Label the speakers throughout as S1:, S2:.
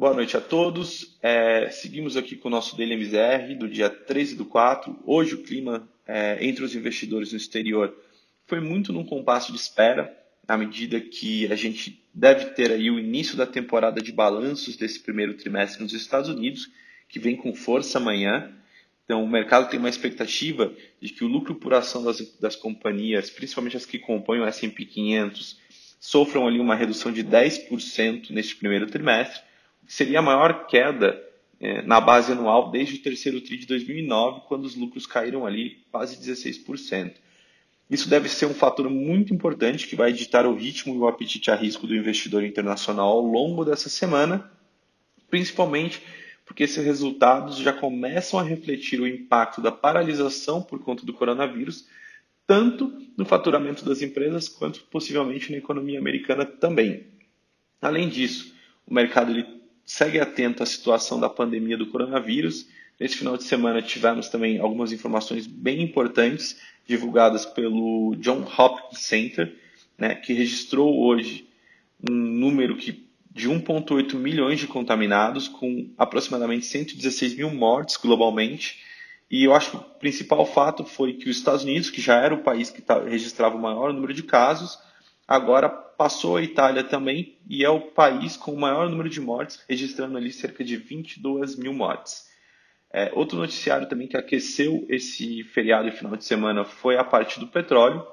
S1: Boa noite a todos. É, seguimos aqui com o nosso Daily MZR do dia 13 do 4. Hoje o clima é, entre os investidores no exterior foi muito num compasso de espera, na medida que a gente deve ter aí o início da temporada de balanços desse primeiro trimestre nos Estados Unidos, que vem com força amanhã. Então, o mercado tem uma expectativa de que o lucro por ação das, das companhias, principalmente as que compõem o S&P 500, sofram ali uma redução de 10% neste primeiro trimestre, seria a maior queda é, na base anual desde o terceiro TRI de 2009, quando os lucros caíram ali quase 16%. Isso deve ser um fator muito importante que vai ditar o ritmo e o apetite a risco do investidor internacional ao longo dessa semana, principalmente porque esses resultados já começam a refletir o impacto da paralisação por conta do coronavírus, tanto no faturamento das empresas quanto possivelmente na economia americana também. Além disso, o mercado ele segue atento à situação da pandemia do coronavírus. Nesse final de semana tivemos também algumas informações bem importantes divulgadas pelo John Hopkins Center, né, que registrou hoje um número que, de 1,8 milhões de contaminados, com aproximadamente 116 mil mortes globalmente. E eu acho que o principal fato foi que os Estados Unidos, que já era o país que tá, registrava o maior número de casos, agora passou a Itália também e é o país com o maior número de mortes, registrando ali cerca de 22 mil mortes. É, outro noticiário também que aqueceu esse feriado e final de semana foi a parte do petróleo.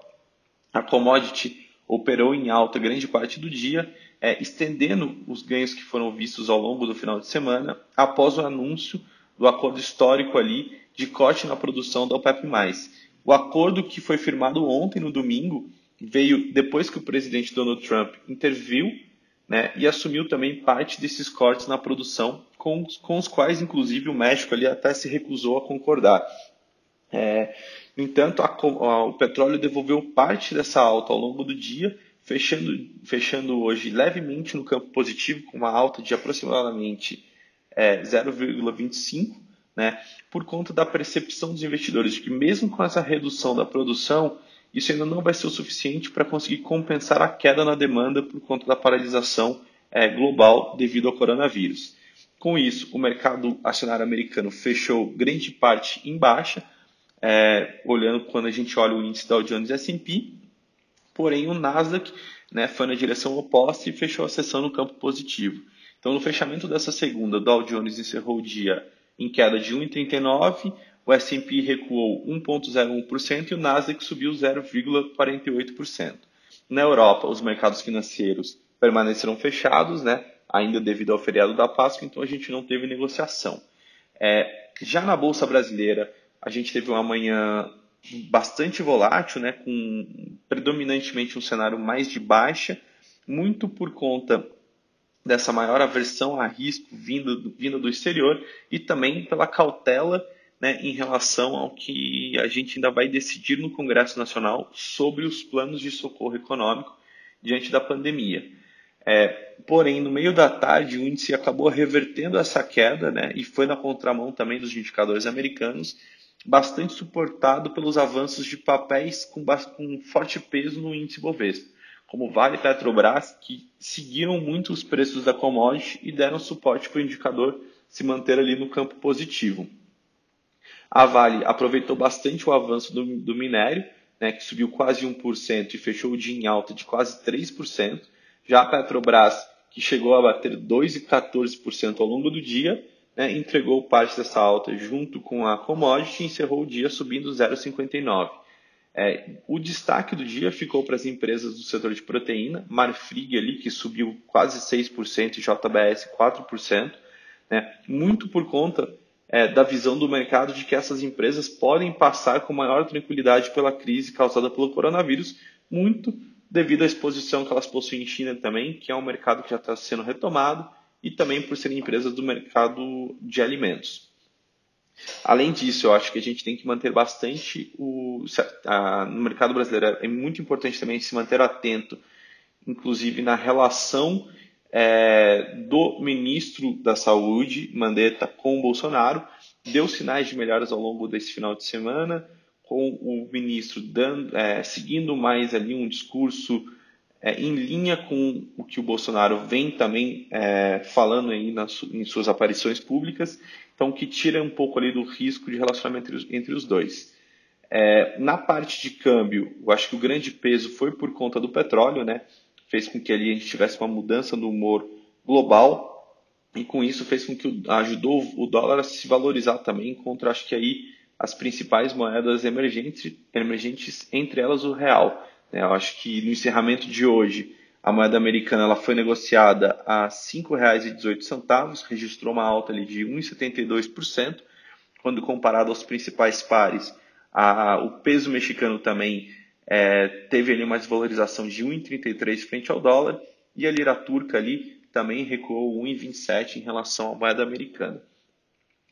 S1: A commodity operou em alta grande parte do dia, é, estendendo os ganhos que foram vistos ao longo do final de semana, após o anúncio do acordo histórico ali de corte na produção da OPEP+. O acordo que foi firmado ontem, no domingo, veio depois que o presidente Donald Trump interviu né, e assumiu também parte desses cortes na produção, com, com os quais, inclusive, o México ali até se recusou a concordar. É, no entanto, a, a, o petróleo devolveu parte dessa alta ao longo do dia, fechando, fechando hoje levemente no campo positivo, com uma alta de aproximadamente é, 0,25, né, por conta da percepção dos investidores de que, mesmo com essa redução da produção, isso ainda não vai ser o suficiente para conseguir compensar a queda na demanda por conta da paralisação é, global devido ao coronavírus. Com isso, o mercado acionário americano fechou grande parte em baixa, é, olhando quando a gente olha o índice Dow Jones S&P, porém o Nasdaq né, foi na direção oposta e fechou a sessão no campo positivo. Então, no fechamento dessa segunda, o Dow Jones encerrou o dia em queda de 1,39, o S&P recuou 1,01% e o Nasdaq subiu 0,48%. Na Europa, os mercados financeiros permaneceram fechados, né? ainda devido ao feriado da Páscoa, então a gente não teve negociação. É, já na Bolsa Brasileira, a gente teve uma manhã bastante volátil, né? com predominantemente um cenário mais de baixa, muito por conta dessa maior aversão a risco vinda do, vinda do exterior e também pela cautela né, em relação ao que a gente ainda vai decidir no Congresso Nacional sobre os planos de socorro econômico diante da pandemia. É, porém, no meio da tarde, o índice acabou revertendo essa queda né, e foi na contramão também dos indicadores americanos, bastante suportado pelos avanços de papéis com, com forte peso no índice Bovespa, como Vale e Petrobras, que seguiram muito os preços da commodity e deram suporte para o indicador se manter ali no campo positivo. A Vale aproveitou bastante o avanço do, do minério, né, que subiu quase 1% e fechou o dia em alta de quase 3%. Já a Petrobras, que chegou a bater 2,14% ao longo do dia, né, entregou parte dessa alta junto com a commodity e encerrou o dia subindo 0,59%. É, o destaque do dia ficou para as empresas do setor de proteína, Marfrig ali, que subiu quase 6% e JBS 4%, né, muito por conta é, da visão do mercado de que essas empresas podem passar com maior tranquilidade pela crise causada pelo coronavírus, muito devido à exposição que elas possuem em China também, que é um mercado que já está sendo retomado, e também por serem empresas do mercado de alimentos. Além disso, eu acho que a gente tem que manter bastante o a, no mercado brasileiro é muito importante também se manter atento, inclusive na relação é, do ministro da Saúde, Mandetta, com o Bolsonaro. Deu sinais de melhoras ao longo desse final de semana, com o ministro dando, é, seguindo mais ali um discurso é, em linha com o que o Bolsonaro vem também é, falando aí nas, em suas aparições públicas, então que tira um pouco ali do risco de relacionamento entre os, entre os dois. É, na parte de câmbio, eu acho que o grande peso foi por conta do petróleo, né? Fez com que ali a gente tivesse uma mudança no humor global e com isso fez com que ajudou o dólar a se valorizar também contra, acho que aí as principais moedas emergentes, emergentes entre elas o real. Né? Eu acho que no encerramento de hoje a moeda americana ela foi negociada a R$ 5,18, registrou uma alta ali de 1,72%, quando comparado aos principais pares, a, o peso mexicano também é, teve ali uma desvalorização de 1,33 frente ao dólar e a lira turca ali também recuou 1,27 em relação à moeda americana.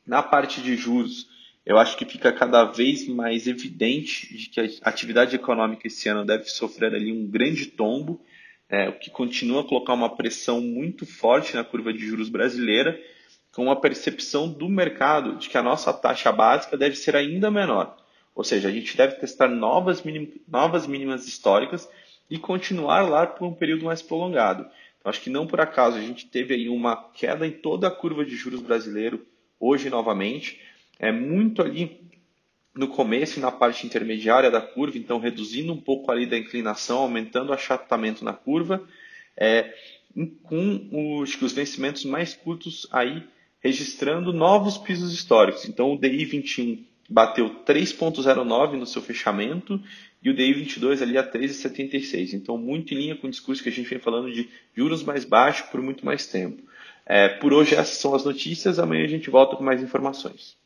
S1: Na parte de juros, eu acho que fica cada vez mais evidente de que a atividade econômica esse ano deve sofrer ali um grande tombo, é, o que continua a colocar uma pressão muito forte na curva de juros brasileira, com a percepção do mercado de que a nossa taxa básica deve ser ainda menor. Ou seja, a gente deve testar novas, minim, novas mínimas históricas e continuar lá por um período mais prolongado. Então, acho que não por acaso a gente teve aí uma queda em toda a curva de juros brasileiro hoje novamente é muito ali no começo e na parte intermediária da curva, então reduzindo um pouco ali da inclinação, aumentando o achatamento na curva, é, com os, os vencimentos mais curtos aí registrando novos pisos históricos. Então o DI 21 bateu 3.09 no seu fechamento e o DI 22 ali a 3,76. Então muito em linha com o discurso que a gente vem falando de juros mais baixos por muito mais tempo. É, por hoje essas são as notícias, amanhã a gente volta com mais informações.